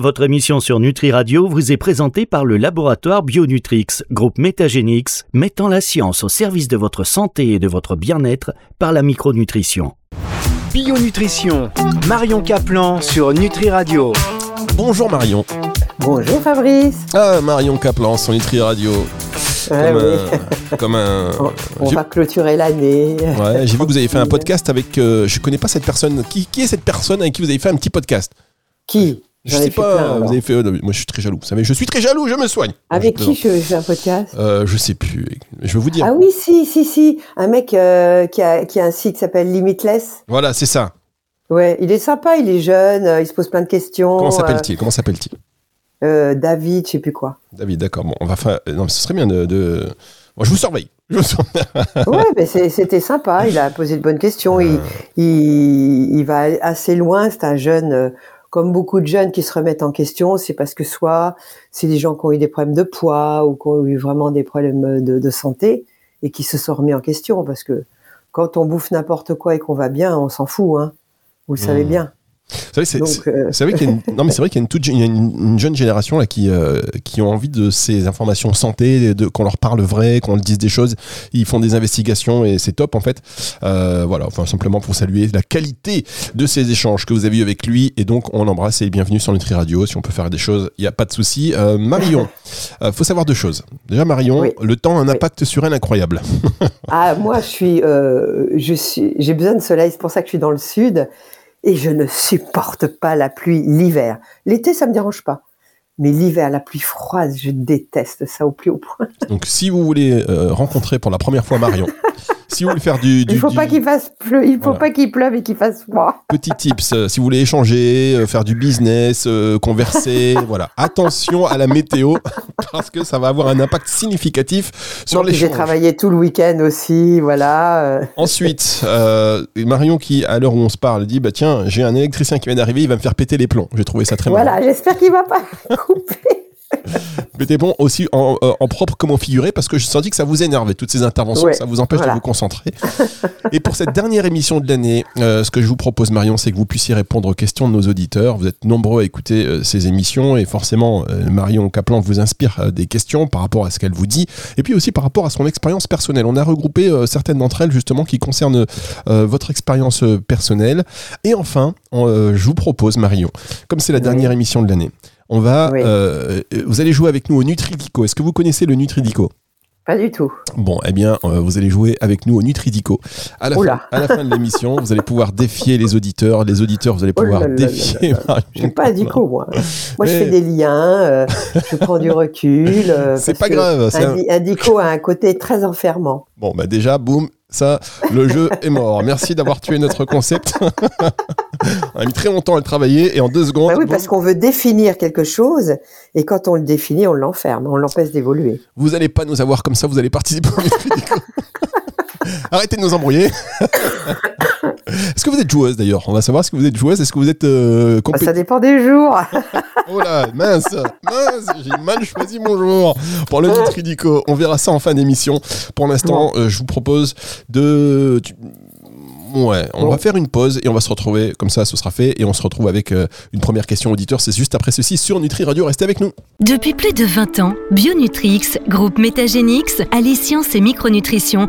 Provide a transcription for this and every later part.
Votre émission sur Nutri Radio vous est présentée par le laboratoire Bionutrix, groupe Métagénix, mettant la science au service de votre santé et de votre bien-être par la micronutrition. Bionutrition, Marion Caplan sur Nutri Radio. Bonjour Marion. Bonjour Fabrice. Ah, Marion Caplan sur Nutri Radio. Ouais, comme, oui. un, comme un- On, va clôturer l'année. Ouais, j'ai vu que vous avez fait un podcast avec. euh, je connais pas cette personne. Qui, qui est cette personne avec qui vous avez fait un petit podcast? Qui? Je ai sais pas. plein, vous avez fait. euh, moi, je suis très jaloux. Vous savez, je suis très jaloux. Je me soigne. Avec Je qui je fais un podcast? Euh, Je sais plus. Je vais vous dire. Ah oui, si, si, si. Un mec euh, qui, a, qui a un site qui s'appelle Limitless. Voilà, c'est ça. Ouais, il est sympa, il est jeune, euh, il se pose plein de questions. Comment s'appelle-t-il? Comment s'appelle-t-il? euh, euh, David, je sais plus quoi. David. D'accord. Bon, on va faire. Non, mais ce serait bien de. de- Bon, je vous surveille. Ouais, mais c'était sympa, il a posé de bonnes questions. Il, il, il va assez loin, c'est un jeune. Comme beaucoup de jeunes qui se remettent en question, c'est parce que soit c'est des gens qui ont eu des problèmes de poids ou qui ont eu vraiment des problèmes de, de santé et qui se sont remis en question. Parce que quand on bouffe n'importe quoi et qu'on va bien, on s'en fout. Hein. Vous le savez Mmh. bien. Vous savez, c'est- euh, vrai qu'il y a une, non mais c'est vrai qu'il y a une, toute, il y a une, une jeune génération là qui euh, qui ont envie de ces informations santé, de qu'on leur parle vrai, qu'on leur dise des choses. Ils font des investigations et c'est top en fait. Euh, voilà, enfin simplement pour saluer la qualité de ces échanges que vous avez eu avec lui et donc on l'embrasse et bienvenue sur Nutri Radio. Si on peut faire des choses, il y a pas de souci. Euh, Marion, euh, faut savoir deux choses. Déjà Marion, Oui. le temps a un Oui. impact sur elle incroyable. Ah, moi, je suis, euh, je suis, j'ai besoin de soleil, c'est pour ça que je suis dans le sud, et je ne supporte pas la pluie l'hiver. L'été, ça me dérange pas, mais l'hiver, la pluie froide, je déteste ça au plus haut point. Donc si vous voulez euh, rencontrer pour la première fois Marion, si vous voulez faire du, du il faut du- pas qu'il fasse pleu, il faut Voilà. pas qu'il pleuve et qu'il fasse froid. Petit tips, euh, si vous voulez échanger, euh, faire du business, euh, converser, voilà. Attention à la météo parce que ça va avoir un impact significatif sur les J'ai travaillé tout le week-end aussi, voilà. Ensuite, Marion qui, à l'heure où on se parle, dit bah tiens, j'ai un électricien qui vient d'arriver, il va me faire péter les plombs. J'ai trouvé ça très voilà, j'espère qu'il va pas couper. Les plombs aussi en, euh, en propre comme en figuré parce que je sentis que ça vous énervait toutes ces interventions, Ouais, ça vous empêche voilà. de vous concentrer. Et pour cette dernière émission de l'année, euh, ce que je vous propose Marion, c'est que vous puissiez répondre aux questions de nos auditeurs. Vous êtes nombreux à écouter euh, ces émissions et forcément euh, Marion Kaplan vous inspire des questions par rapport à ce qu'elle vous dit et puis aussi par rapport à son expérience personnelle. On a regroupé certaines d'entre elles justement qui concernent votre expérience personnelle. Et enfin, je vous propose Marion, comme c'est la Oui. dernière émission de l'année, on va, Oui. euh, vous allez jouer avec nous au Nutridico. Est-ce que vous connaissez le Nutridico? Pas du tout. Bon, eh bien, euh, vous allez jouer avec nous au Nutridico. À la, fin, à la fin de l'émission, vous allez pouvoir défier les auditeurs. Les auditeurs, vous allez Oh pouvoir là défier. Je suis pas dico, moi. Moi, je fais des liens, euh, je prends du recul. euh, C'est pas grave, c'est Un, un- un dico a un côté très enfermant. Bon, bah déjà, boum, ça, le jeu est mort. Merci d'avoir tué notre concept. on a mis très longtemps à le travailler et en deux secondes, Bah oui, boum, parce qu'on veut définir quelque chose, et quand on le définit, on l'enferme, on l'empêche d'évoluer. vous allez pas nous avoir comme ça, vous allez participer au. Arrêtez de nous embrouiller. Est-ce que vous êtes joueuse d'ailleurs? On va savoir si vous êtes joueuse. Est-ce que vous êtes euh, compétitive ça dépend des jours. Oh là, mince, mince, j'ai mal choisi mon jour pour le Nutridico. On verra ça en fin d'émission. Pour l'instant, euh, je vous propose de... tu- Ouais, on Bon. va faire une pause et on va se retrouver, comme ça ce sera fait, et on se retrouve avec euh, une première question auditeur, c'est juste après ceci sur Nutri Radio, restez avec nous. Depuis plus de 20 ans, Bionutrix, groupe Métagénix, allie science et micronutrition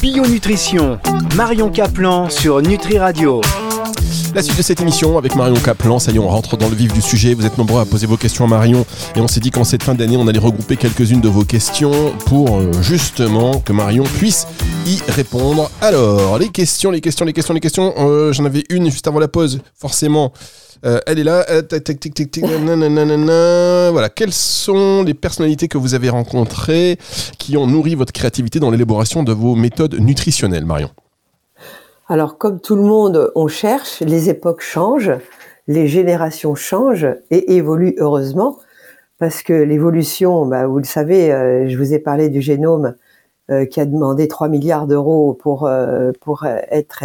Bionutrition, Marion Caplan sur Nutri Radio. La suite de cette émission avec Marion Caplan, ça y est, on rentre dans le vif du sujet. Vous êtes nombreux à poser vos questions à Marion et on s'est dit qu'en cette fin d'année, on allait regrouper quelques-unes de vos questions pour euh, justement que Marion puisse y répondre. Alors, les questions, les questions, les questions, les questions. Euh, J'en avais une juste avant la pause, forcément. Euh, elle est là. Euh. Voilà. Quelles sont les personnalités que vous avez rencontrées qui ont nourri votre créativité dans l'élaboration de vos méthodes nutritionnelles, Marion? Alors, comme tout le monde, on cherche, les époques changent, les générations changent et évoluent heureusement, parce que l'évolution, bah, vous le savez, euh, je vous ai parlé du génome qui a demandé 3 milliards d'euros pour, pour être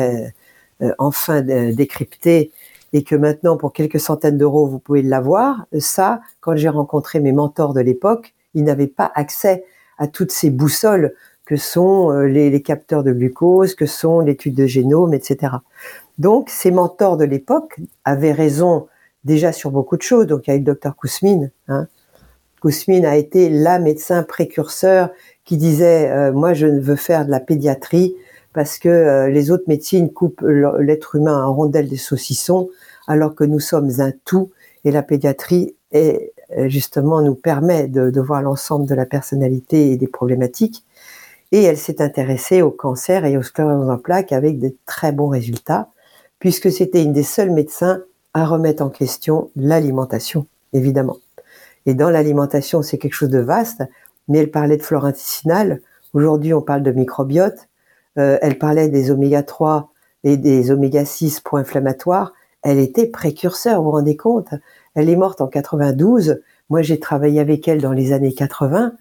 enfin décrypté et que maintenant, pour quelques centaines d'euros, vous pouvez l'avoir. Ça, quand j'ai rencontré mes mentors de l'époque, ils n'avaient pas accès à toutes ces boussoles que sont les, les capteurs de glucose, que sont l'étude de génome, etc. Donc, ces mentors de l'époque avaient raison déjà sur beaucoup de choses. Donc, il y a eu le docteur Kousmine. Hein. A été la médecin précurseur qui disait euh, Moi, je veux faire de la pédiatrie parce que euh, les autres médecines coupent l'être humain en rondelles de saucissons, alors que nous sommes un tout. Et la pédiatrie, est, justement, nous permet de, voir l'ensemble de la personnalité et des problématiques. Et elle s'est intéressée au cancer et aux scléroses en plaques avec de très bons résultats puisque c'était une des seules médecins à remettre en question l'alimentation, évidemment. Et dans l'alimentation, c'est quelque chose de vaste, mais elle parlait de flore intestinale. Aujourd'hui, on parle de microbiote. Euh, elle parlait des oméga 3 et des oméga 6 pro-inflammatoires. Elle était précurseur, vous vous rendez compte? Elle est morte en 92. Moi, j'ai travaillé avec elle dans les années 80.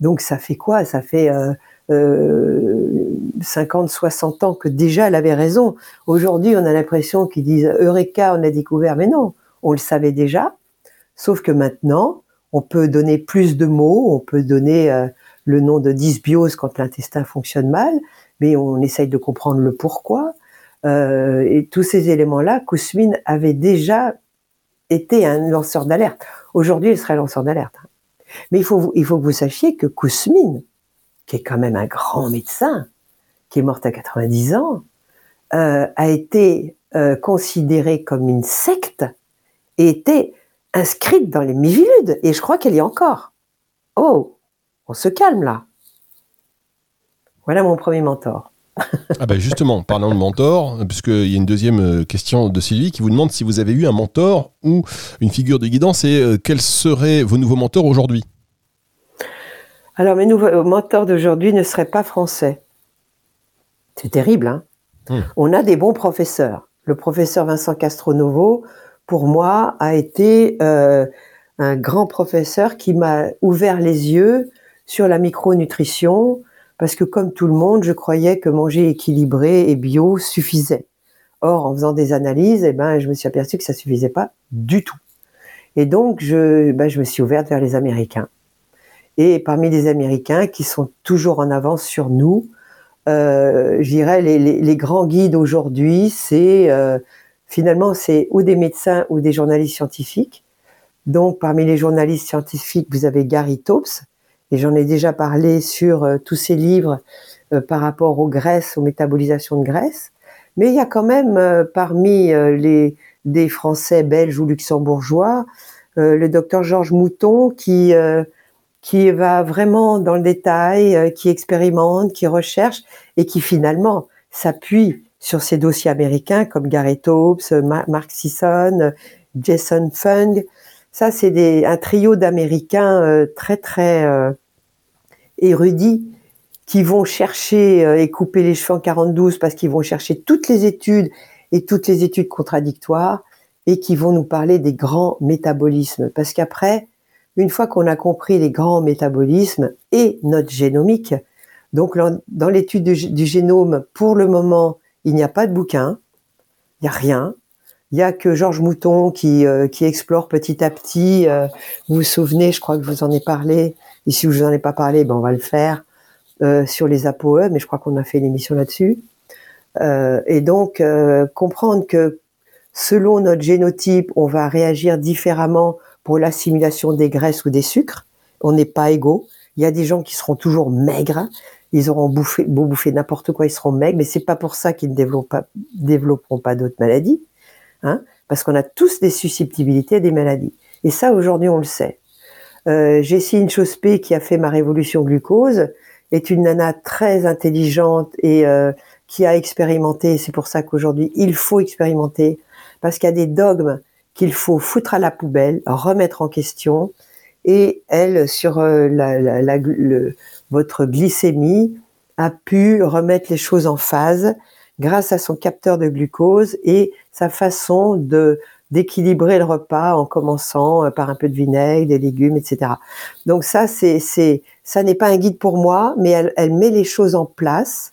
Donc, ça fait quoi? Ça fait euh, euh, 50, 60 ans que déjà elle avait raison. Aujourd'hui, on a l'impression qu'ils disent Eureka, on a découvert, mais non, on le savait déjà. Sauf que maintenant, on peut donner plus de mots, on peut donner euh, le nom de dysbiose quand l'intestin fonctionne mal, mais on essaye de comprendre le pourquoi. Euh, et tous ces éléments-là, Kousmine avait déjà été un lanceur d'alerte. Aujourd'hui, il serait lanceur d'alerte. Mais il faut, il faut que vous sachiez que Kousmine, qui est quand même un grand médecin, qui est morte à 90 ans, euh, a été euh, considérée comme une secte et était inscrite dans les Miviludes. Et je crois qu'elle y est encore. Oh, on se calme là. Voilà mon premier mentor. Ah ben justement, parlant de mentor, puisqu'il y a une deuxième euh, question de Sylvie qui vous demande si vous avez eu un mentor ou une figure de guidance et quels seraient vos nouveaux mentors aujourd'hui? Alors mes nouveaux mentors d'aujourd'hui ne seraient pas français. C'est terrible, hein? Hmm. On a des bons professeurs. Le professeur Vincent Castronovo, pour moi, a été euh, un grand professeur qui m'a ouvert les yeux sur la micronutrition, parce que comme tout le monde, je croyais que manger équilibré et bio suffisait. Or, en faisant des analyses, eh ben, je me suis aperçu que ça suffisait pas du tout. Et donc, je, ben, me suis ouverte vers les Américains. Et parmi les Américains qui sont toujours en avance sur nous, euh, je dirais, les, les, grands guides aujourd'hui, c'est euh, finalement c'est ou des médecins ou des journalistes scientifiques. Donc, parmi les journalistes scientifiques, vous avez Gary Taubes, et j'en ai déjà parlé sur euh, tous ses livres euh, par rapport aux graisses, aux métabolisations de graisses. Mais il y a quand même euh, parmi les des Français, Belges ou luxembourgeois, le docteur Georges Mouton qui qui va vraiment dans le détail, qui expérimente, qui recherche et qui finalement s'appuie sur ces dossiers américains comme Gareth Hobbs, Mark Sisson, Jason Fung. Ça, c'est un trio d'Américains très très érudits qui vont chercher et couper les cheveux en 42 parce qu'ils vont chercher toutes les études et toutes les études contradictoires et qui vont nous parler des grands métabolismes. Parce qu'après, une fois qu'on a compris les grands métabolismes et notre génomique, donc dans l'étude du, génome, pour le moment, il n'y a pas de bouquin, il n'y a rien. Il n'y a que Georges Mouton qui, euh, explore petit à petit. Euh, vous vous souvenez, je crois que vous en ai parlé. Et si je vous en ai pas parlé, ben on va le faire euh, sur les ApoE, mais je crois qu'on a fait une émission là-dessus. et donc comprendre que selon notre génotype, on va réagir différemment pour l'assimilation des graisses ou des sucres. On n'est pas égaux. Il y a des gens qui seront toujours maigres. Ils auront bouffé, beau bouffer n'importe quoi, ils seront maigres, mais c'est pas pour ça qu'ils ne développeront développeront pas d'autres maladies, hein, parce qu'on a tous des susceptibilités à des maladies. Et ça, aujourd'hui, on le sait. Euh, Jessie Chospé, qui a fait ma révolution glucose, est une nana très intelligente et euh, qui a expérimenté. C'est pour ça qu'aujourd'hui, il faut expérimenter, parce qu'il y a des dogmes qu'il faut foutre à la poubelle, remettre en question. Et elle, sur euh, votre glycémie, a pu remettre les choses en phase grâce à son capteur de glucose et sa façon de, d'équilibrer le repas en commençant euh, par un peu de vinaigre, des légumes, etc. Donc ça, c'est, c'est, ça n'est pas un guide pour moi, mais elle, elle met les choses en place.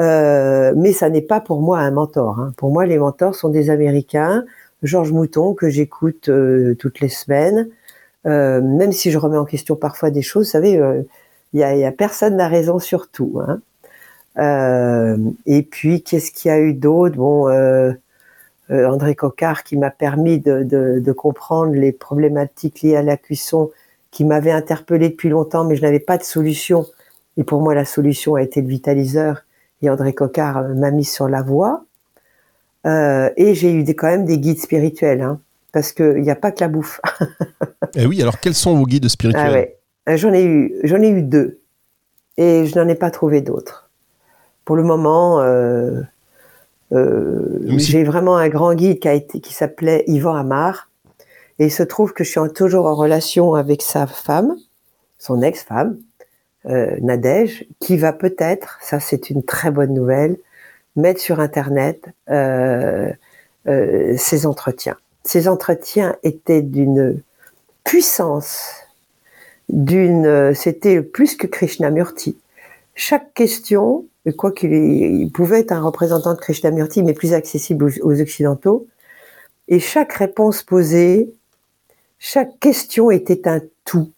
Euh, mais ça n'est pas pour moi un mentor. Hein. Pour moi, les mentors sont des Américains. Georges Mouton que j'écoute euh, toutes les semaines, euh, même si je remets en question parfois des choses. Vous savez, il y a, y, a, personne n'a raison sur tout. Hein. Et puis, qu'est-ce qu'il y a eu d'autre? Bon. Euh, André Coquart qui m'a permis de, comprendre les problématiques liées à la cuisson qui m'avaient interpellé depuis longtemps, mais je n'avais pas de solution. Et pour moi, la solution a été le vitaliseur. Et André Coquart euh, m'a mis sur la voie. Euh, et j'ai eu des, quand même des guides spirituels, hein, parce qu'il n'y a pas que la bouffe. eh oui, alors quels sont vos guides spirituels? Ah J'en ai eu, j'en ai eu deux, et je n'en ai pas trouvé d'autres. Pour le moment, euh, j'ai vraiment un grand guide qui, a été, qui s'appelait Yvan Amar. Et il se trouve que je suis toujours en relation avec sa femme, son ex-femme, euh, Nadège, qui va peut-être, ça c'est une très bonne nouvelle, mettre sur Internet euh, euh, ses entretiens. Ces entretiens étaient d'une puissance, d'une, c'était plus que Krishnamurti. Chaque question quoi qu'il pouvait être un représentant de Krishnamurti, mais plus accessible aux, Occidentaux. Et chaque réponse posée, chaque question était un tout.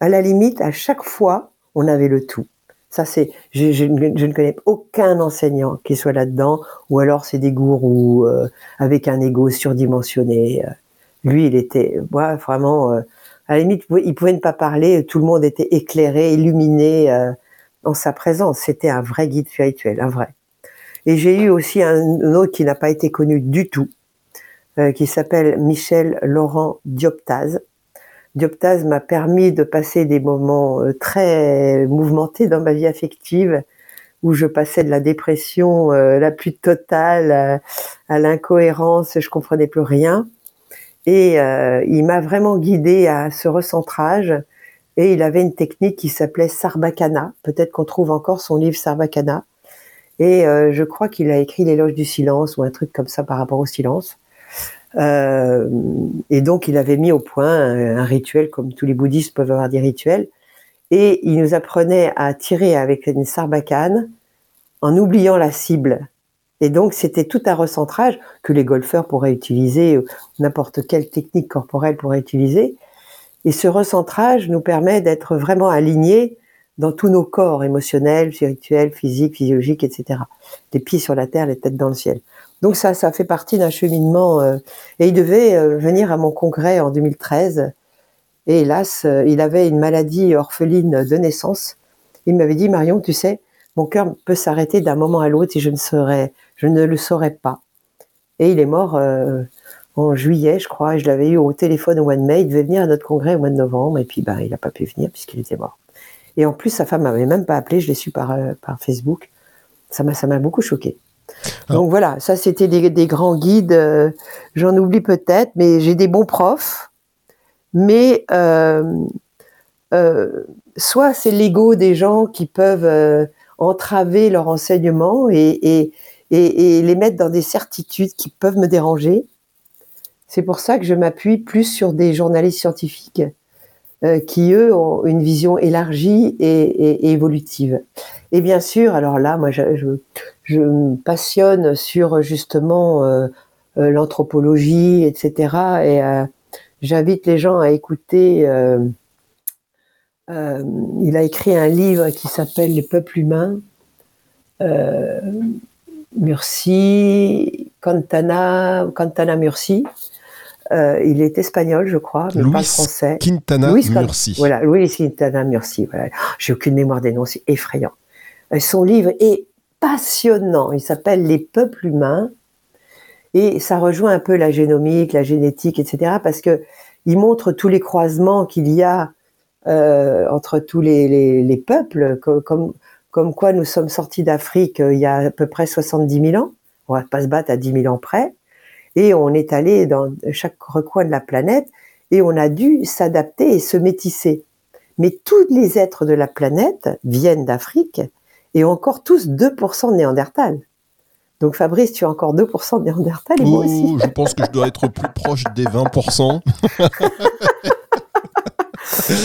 À la limite, à chaque fois, on avait le tout. Ça, c'est, je, ne connais aucun enseignant qui soit là-dedans, ou alors c'est des gourous euh, avec un ego surdimensionné. Lui, il était, vraiment, euh, à la limite, il pouvait ne pas parler, tout le monde était éclairé, illuminé. Euh, en sa présence. C'était un vrai guide spirituel, un vrai. Et j'ai eu aussi un, autre qui n'a pas été connu du tout, euh, qui s'appelle Michel Laurent Dioptase. Dioptase m'a permis de passer des moments euh, très mouvementés dans ma vie affective, où je passais de la dépression euh, la plus totale à, l'incohérence, je comprenais plus rien. Et il m'a vraiment guidé à ce recentrage et il avait une technique qui s'appelait Sarbacana. Peut-être qu'on trouve encore son livre Sarbacana. Et euh, je crois qu'il a écrit l'éloge du silence ou un truc comme ça par rapport au silence. Euh, et donc il avait mis au point un, rituel, comme tous les bouddhistes peuvent avoir des rituels. Et il nous apprenait à tirer avec une sarbacane en oubliant la cible. Et donc c'était tout un recentrage que les golfeurs pourraient utiliser, n'importe quelle technique corporelle pourrait utiliser. Et ce recentrage nous permet d'être vraiment alignés dans tous nos corps émotionnels, spirituels, physiques, physiologiques, etc. Les pieds sur la terre, les têtes dans le ciel. Donc ça, ça fait partie d'un cheminement. Euh, et il devait euh, venir à mon congrès en 2013. Et hélas, euh, il avait une maladie orpheline de naissance. Il m'avait dit, Marion, tu sais, mon cœur peut s'arrêter d'un moment à l'autre et je ne saurais, je ne le saurais pas. Et il est mort en juillet, je crois, et je l'avais eu au téléphone au mois de mai. Il devait venir à notre congrès au mois de novembre, et puis ben, il n'a pas pu venir puisqu'il était mort. Et en plus, sa femme m'avait même pas appelé, je l'ai su par, euh, par Facebook. Ça m'a, ça m'a beaucoup choqué. Ah. Donc voilà, ça c'était des, des, grands guides. Euh, j'en oublie peut-être, mais j'ai des bons profs. Mais euh, euh, soit c'est l'ego des gens qui peuvent entraver leur enseignement et, et, et, et, les mettre dans des certitudes qui peuvent me déranger, c'est pour ça que je m'appuie plus sur des journalistes scientifiques euh, qui, eux, ont une vision élargie et, évolutive. Et bien sûr, alors là, moi, je, me passionne sur justement euh, euh, l'anthropologie, etc. Et j'invite les gens à écouter. il a écrit un livre qui s'appelle Les peuples humains. Mursi, Cantana, Cantana Mursi. Euh, il est espagnol, je crois, mais pas français. Quintana Louis Murci. Voilà, Louis Quintana Murci. Voilà. J'ai aucune mémoire des noms, c'est effrayant. Euh, son livre est passionnant. Il s'appelle Les peuples humains et ça rejoint un peu la génomique, la génétique, etc. Parce que il montre tous les croisements qu'il y a euh, entre tous les, les, les peuples, comme, comme quoi nous sommes sortis d'Afrique il y a à peu près 70 000 ans. On va pas se battre à 10 000 ans près et on est allé dans chaque recoin de la planète et on a dû s'adapter et se métisser. Mais tous les êtres de la planète viennent d'Afrique et ont encore tous 2% de Néandertal. Donc Fabrice, tu as encore 2% de Néandertal et moi aussi. Je pense que je dois être plus proche des 20%.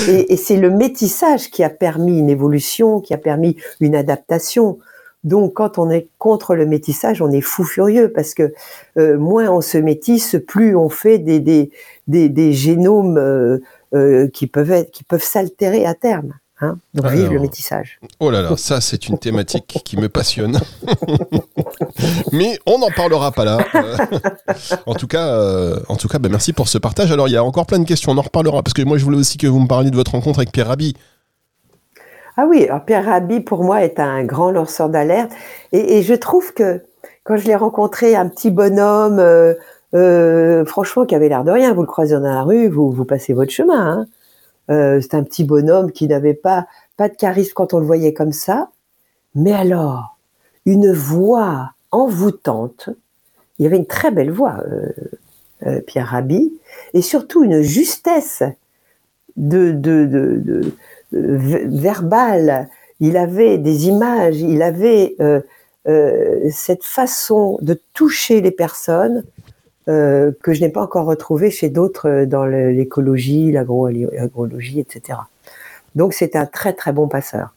Et, et c'est le métissage qui a permis une évolution, qui a permis une adaptation. Donc, quand on est contre le métissage, on est fou furieux parce que euh, moins on se métisse, plus on fait des, des, des, des génomes euh, euh, qui peuvent être, qui peuvent s'altérer à terme. Hein Donc, vive le métissage. Oh là là, ça c'est une thématique qui me passionne. Mais on n'en parlera pas là. En tout cas, en tout cas, bah, merci pour ce partage. Alors il y a encore plein de questions, on en reparlera parce que moi je voulais aussi que vous me parliez de votre rencontre avec Pierre Rabhi. Ah oui, alors Pierre Rabhi, pour moi, est un grand lanceur d'alerte. Et, je trouve que quand je l'ai rencontré, un petit bonhomme, euh, euh, franchement, qui avait l'air de rien, vous le croisez dans la rue, vous, passez votre chemin. Hein. Euh, c'est un petit bonhomme qui n'avait pas, pas de charisme quand on le voyait comme ça. Mais alors, une voix envoûtante. Il avait une très belle voix, Pierre Rabhi, et surtout une justesse de, de, de, de, de v- verbale. Il avait des images, il avait euh, euh, cette façon de toucher les personnes euh, que je n'ai pas encore retrouvée chez d'autres dans l'écologie, l'agroécologie, etc. Donc c'est un très très bon passeur.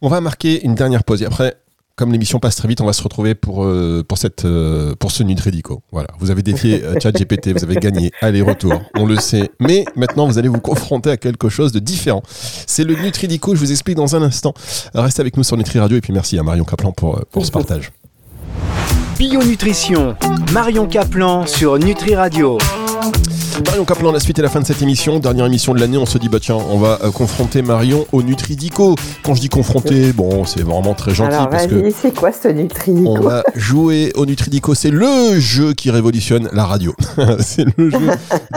On va marquer une dernière pause et après. Comme l'émission passe très vite, on va se retrouver pour, euh, pour, cette, euh, pour ce Nutridico. Voilà, vous avez défié euh, ChatGPT, vous avez gagné aller-retour, on le sait. Mais maintenant, vous allez vous confronter à quelque chose de différent. C'est le Nutridico, je vous explique dans un instant. Restez avec nous sur Nutri Radio et puis merci à Marion Caplan pour, euh, pour ce partage. Bio Nutrition, Marion Caplan sur Nutri Radio. Marion Caplan, la suite et la fin de cette émission. Dernière émission de l'année, on se dit, bah tiens, on va euh, confronter Marion au Nutridico. Quand je dis confronter, bon, c'est vraiment très gentil Alors parce que c'est quoi ce Nutridico on va jouer au Nutridico. C'est le jeu qui révolutionne la radio. c'est le jeu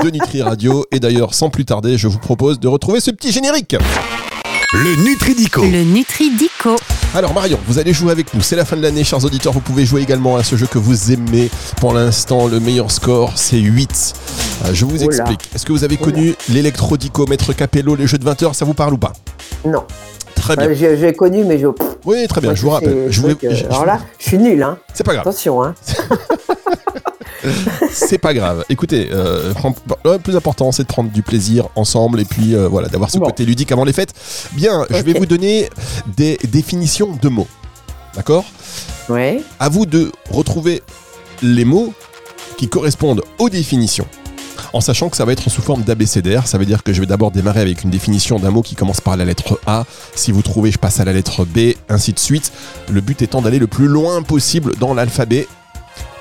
de Nutri Radio. Et d'ailleurs, sans plus tarder, je vous propose de retrouver ce petit générique. Le Nutridico. Le Nutridico. Alors Marion, vous allez jouer avec nous. C'est la fin de l'année, chers auditeurs. Vous pouvez jouer également à ce jeu que vous aimez. Pour l'instant, le meilleur score, c'est 8. Euh, je vous Oula. explique. Est-ce que vous avez connu l'électrodico, Maître Capello, les jeux de 20 heures? Ça vous parle ou pas? Non, Très bien. Euh, j'ai connu, mais je. Oui, très bien. moi, Je vous c'est- rappelle. Je je- alors là, je suis nul, hein. C'est pas grave. Attention, hein. C'est pas grave. Écoutez, euh, prendre- le plus important, c'est de prendre du plaisir ensemble et puis euh, voilà, d'avoir ce Bon. côté ludique avant les fêtes. Bien, je vais vous donner des définitions de mots. D'accord? Ouais. À vous de retrouver les mots qui correspondent aux définitions. En sachant que ça va être sous forme d'abécédaire, ça veut dire que je vais d'abord démarrer avec une définition d'un mot qui commence par la lettre A. Si vous trouvez, je passe à la lettre B, ainsi de suite. Le but étant d'aller le plus loin possible dans l'alphabet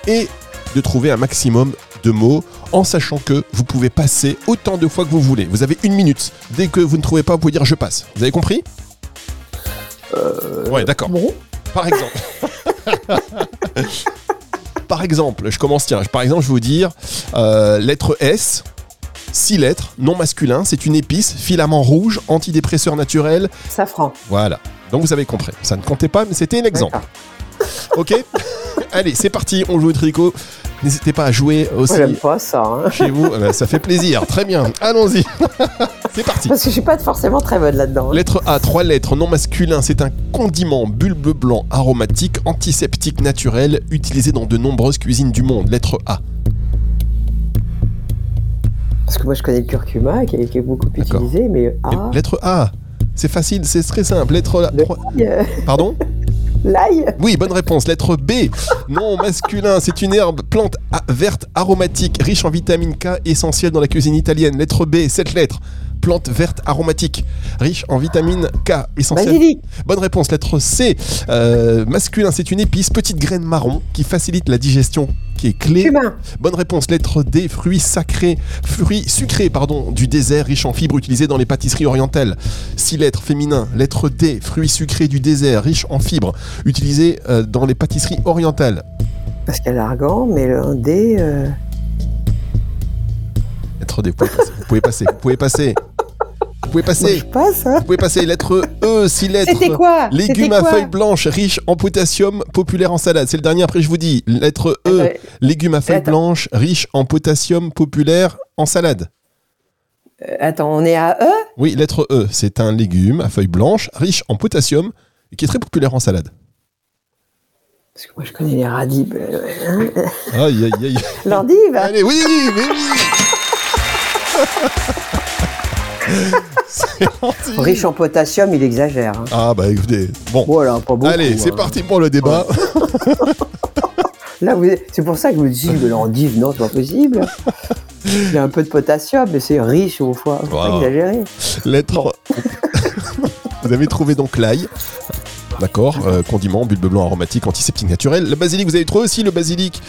et de trouver un maximum de mots en sachant que vous pouvez passer autant de fois que vous voulez. Vous avez une minute. Dès que vous ne trouvez pas, vous pouvez dire je passe. Vous avez compris Ouais, d'accord. Bon. Par exemple. par exemple, je commence, tiens, par exemple, je vais vous dire euh, lettre S, 6 lettres, non masculin, c'est une épice, filament rouge, antidépresseur naturel. Safran. Voilà. Donc vous avez compris. Ça ne comptait pas, mais c'était un exemple. Ok Allez, c'est parti, on joue au tricot. N'hésitez pas à jouer aussi Moi, j'aime pas ça, hein. chez vous. Ben, ça fait plaisir. Très bien. Allons-y. c'est parti. Parce que je suis pas forcément très bonne là-dedans. hein. Lettre A, trois lettres, non masculin, c'est un condiment bulbe blanc aromatique, antiseptique naturel, utilisé dans de nombreuses cuisines du monde. Lettre A. Parce que moi, je connais le curcuma qui est, beaucoup utilisé, mais ah, Lettre A. C'est facile, c'est très simple. Lettre A. Trois- euh, Pardon? l'ail. Oui, bonne réponse. Lettre B. Non masculin, c'est une herbe plante verte aromatique, riche en vitamine K, essentielle dans la cuisine italienne. Lettre B, cette lettre. Plante verte aromatique, riche en vitamine K, essentielle. Basilic. Bonne réponse, lettre C. Euh, masculin, c'est une épice, petite graine marron qui facilite la digestion, qui est clé. Cumin. Bonne réponse, lettre D. Fruits sacrés, fruits sucrés, pardon, du désert, riche en fibres utilisés dans les pâtisseries orientales. Six lettres, féminin. Lettre D. Fruits sucrés du désert, riche en fibres, utilisés euh, dans les pâtisseries orientales. Parce qu'il y a l'argan, mais le D. euh, Lettre D. Vous pouvez passer. Vous pouvez passer. Vous pouvez passer. Moi, Vous je passe, hein. pouvez passer. Lettre E. Six lettres. C'était quoi? Légumes à feuilles blanches, riches en potassium, populaire en salade. C'est le dernier, après je vous dis. Lettre E. Euh, Légumes à feuilles Attends. blanches, riches en potassium, populaire en salade. euh, attends, on est à E? Oui, lettre E. C'est un légume à feuilles blanches, riche en potassium et qui est très populaire en salade. Parce que moi, je connais les radibes. euh, hein. Aïe, aïe, aïe. L'endive Allez, oui, oui C'est gentil. Riche en potassium, il exagère. hein. Ah bah écoutez, bon. Voilà, pas beaucoup. Allez, c'est hein. parti pour le débat. Là, vous- c'est pour ça que je me dis, mais l'endive, non, c'est pas possible. Il y a un peu de potassium, mais c'est riche au foie. Faut pas Wow. exagérer. Lettre. Vous avez trouvé donc l'ail. D'accord, euh, condiment, bulbe blanc aromatique, antiseptique naturel. Le basilic, vous avez trouvé aussi le basilic.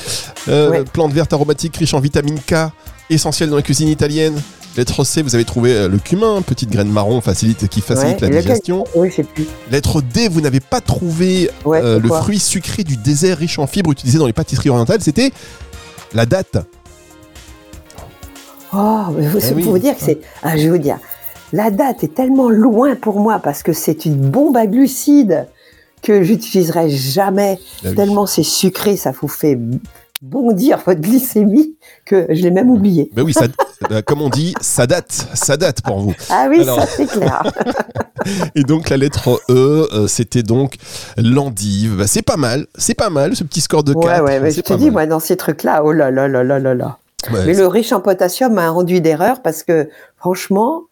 Euh, Ouais. Plante verte aromatique riche en vitamine K, essentielle dans la cuisine italienne. Lettre C, vous avez trouvé euh, le cumin, petite graine marron facilite, qui facilite Ouais, la digestion. Oui, je sais plus. Lettre D, vous n'avez pas trouvé Ouais, euh, le fruit sucré du désert riche en fibres utilisé dans les pâtisseries orientales. C'était la date. Oh, mais vous, Eh oui. faut vous dire que c'est. Ah, je vais vous dire. La date est tellement loin pour moi parce que c'est une bombe à glucides que j'utiliserai jamais. Ah oui. Tellement c'est sucré, ça vous fait bondir votre glycémie que je l'ai même oublié. Ben oui, ça, euh, comme on dit, ça date, ça date pour vous. Ah oui, Alors- ça c'est clair. Et donc la lettre E, euh, c'était donc l'endive. Bah, c'est pas mal, c'est pas mal ce petit score de 4. ouais, ouais, mais je te dis, mal. moi, dans ces trucs-là, oh là là là là là là. Ouais, Mais le riche en potassium m'a rendu d'erreur parce que franchement,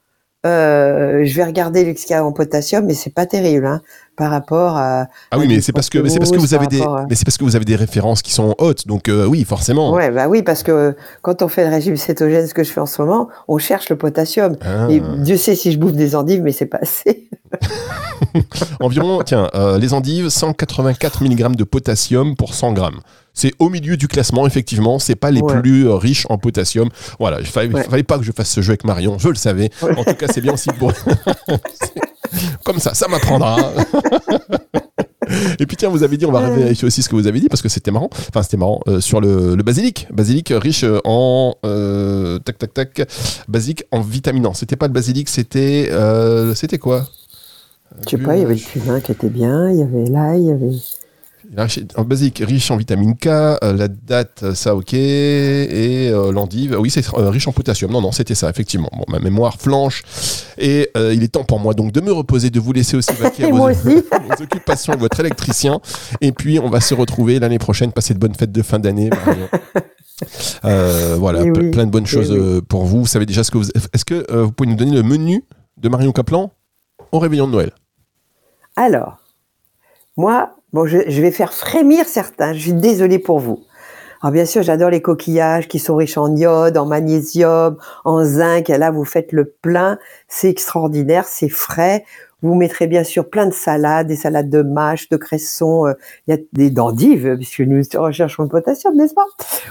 euh, je vais regarder a en potassium, mais c'est pas terrible hein, par rapport à. Ah oui, mais c'est parce que c'est parce que vous avez des à- mais c'est parce que vous avez des références qui sont hautes. Donc euh, oui, forcément. Ouais, bah oui, parce que quand on fait le régime cétogène, ce que je fais en ce moment, on cherche le potassium. Ah. Et Dieu sait si je bouffe des endives, mais c'est pas assez. Environ, tiens, euh, les endives, 184 mg de potassium pour 100 grammes. C'est au milieu du classement, effectivement. C'est pas les Ouais. plus euh, riches en potassium. Voilà, il fallait, Ouais. fallait pas que je fasse ce jeu avec Marion, je le savais. En tout cas, c'est bien aussi pour. Comme ça, ça m'apprendra. Et puis tiens, vous avez dit, on va vérifier aussi ce que vous avez dit parce que c'était marrant. Enfin, c'était marrant euh, sur le, le basilic. Basilic riche en euh, tac tac tac. Basilic en vitamine. Non, c'était pas le basilic, c'était c'était c'était quoi? Je sais pas, il y avait le cumin qui était bien, il y avait l'ail, il y avait. En basique, riche en vitamine K, euh, la date, ça ok, et euh, l'endive, oui c'est euh, riche en potassium. Non, non, c'était ça, effectivement. Bon, ma mémoire flanche, et euh, il est temps pour moi donc de me reposer, de vous laisser aussi vaquer à vos, occupations votre électricien, et puis on va se retrouver l'année prochaine, passer de bonnes fêtes de fin d'année. Marion. Euh, voilà, Eh oui, plein de bonnes eh choses oui. euh, pour vous. Vous savez déjà ce que vous... Est-ce que euh, vous pouvez nous donner le menu de Marion Caplan au réveillon de Noël? Alors, moi, bon, je, je vais faire frémir certains. Je suis désolée pour vous. Alors bien sûr, j'adore les coquillages qui sont riches en iode, en magnésium, en zinc. Et là, vous faites le plein. C'est extraordinaire, c'est frais. Vous mettrez bien sûr plein de salades, des salades de mâche, de cresson. euh, Il y a des d'endives, puisque nous recherchons le potassium, n'est-ce pas?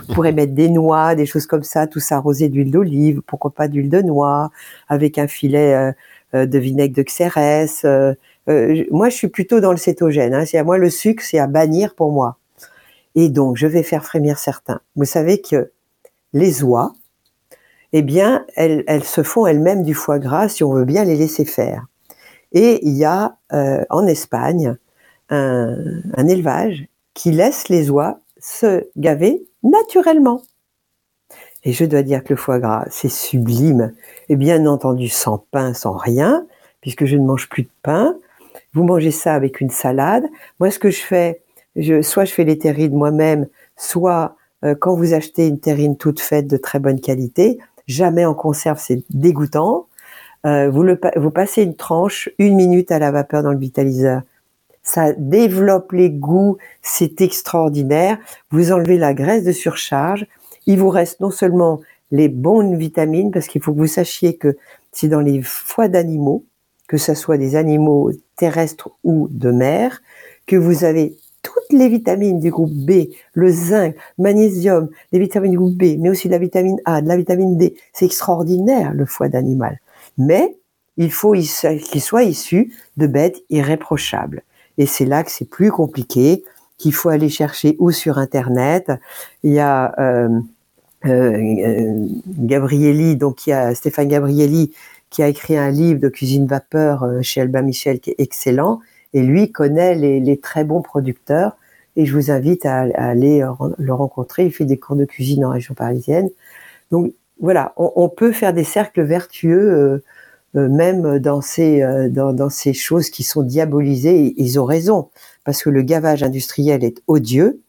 Vous pourrez mettre des noix, des choses comme ça, tout ça arrosé d'huile d'olive, pourquoi pas d'huile de noix, avec un filet euh, euh, de vinaigre de xérès. euh, euh, moi, je suis plutôt dans le cétogène. Hein. Moi le sucre, c'est à bannir pour moi. Et donc, je vais faire frémir certains. Vous savez que les oies, eh bien, elles, se font elles-mêmes du foie gras si on veut bien les laisser faire. Et il y a euh, en Espagne un élevage qui laisse les oies se gaver naturellement. Et je dois dire que le foie gras, c'est sublime. Et bien entendu, sans pain, sans rien, puisque je ne mange plus de pain. Vous mangez ça avec une salade. Moi, ce que je fais, je, soit je fais les terrines moi-même, soit euh, quand vous achetez une terrine toute faite de très bonne qualité, jamais en conserve, c'est dégoûtant. Euh, vous, le, vous passez une tranche, une minute à la vapeur dans le vitaliseur. Ça développe les goûts, c'est extraordinaire. Vous enlevez la graisse de surcharge. Il vous reste non seulement les bonnes vitamines, parce qu'il faut que vous sachiez que c'est dans les foies d'animaux, que ce soit des animaux terrestres ou de mer, que vous avez toutes les vitamines du groupe B, le zinc, magnésium, les vitamines du groupe B, mais aussi de la vitamine A, de la vitamine D. C'est extraordinaire, le foie d'animal. Mais il faut qu'il soit issu de bêtes irréprochables. Et c'est là que c'est plus compliqué, qu'il faut aller chercher ou sur Internet. Il y a euh, euh, euh, Gabrielli, donc il y a Stéphane Gabrielli qui a écrit un livre de cuisine vapeur euh, chez Albin Michel qui est excellent. Et lui connaît les, très bons producteurs. Et je vous invite à, aller euh, le rencontrer. Il fait des cours de cuisine en région parisienne. Donc voilà, on, peut faire des cercles vertueux euh, même dans ces, dans, ces choses qui sont diabolisées, ils ont raison, parce que le gavage industriel est odieux,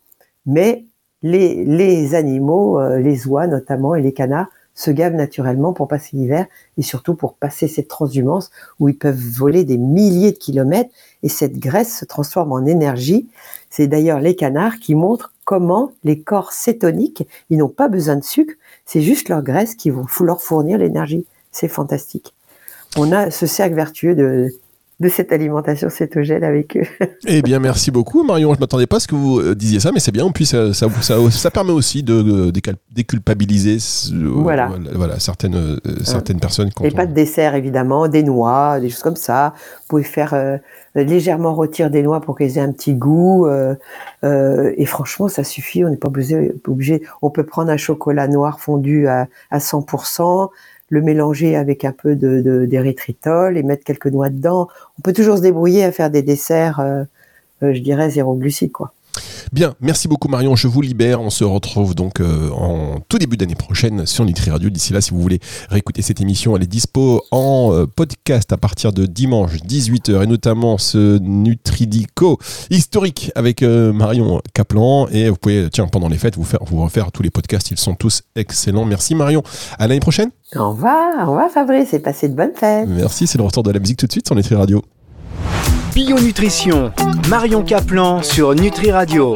mais les, les animaux, les oies notamment et les canards, se gavent naturellement pour passer l'hiver et surtout pour passer cette transhumance où ils peuvent voler des milliers de kilomètres et cette graisse se transforme en énergie. C'est d'ailleurs les canards qui montrent comment les corps cétoniques, ils n'ont pas besoin de sucre, c'est juste leur graisse qui vont leur fournir l'énergie. C'est fantastique. On a ce cercle vertueux de, de cette alimentation cétogène avec eux. eh bien, merci beaucoup, Marion. Je m'attendais pas à ce que vous euh, disiez ça, mais c'est bien. Puis ça, ça, ça, permet aussi de, déculpabiliser euh, voilà. voilà. certaines, euh, certaines personnes. Et pas de dessert, évidemment, des noix, des choses comme ça. Vous pouvez faire légèrement retirer des noix pour qu'elles aient un petit goût. et franchement, ça suffit. On n'est pas obligé, obligé. On peut prendre un chocolat noir fondu à, à 100% le mélanger avec un peu de d'érythritol et mettre quelques noix dedans. On peut toujours se débrouiller à faire des desserts, euh, euh, je dirais zéro glucide quoi. Bien, merci beaucoup Marion, je vous libère. On se retrouve donc euh, en tout début d'année prochaine sur Nutri Radio. D'ici là, si vous voulez réécouter cette émission, elle est dispo en euh, podcast à partir de dimanche 18h et notamment ce Nutridico historique avec euh, Marion Kaplan. Et vous pouvez, tiens, pendant les fêtes, vous, faire, vous refaire tous les podcasts. Ils sont tous excellents. Merci Marion. À l'année prochaine. Au revoir, au revoir Fabrice et passez de bonnes fêtes. Merci, c'est le retour de la musique tout de suite sur Nutri Radio. Bio Nutrition, Marion Caplan sur Nutri Radio.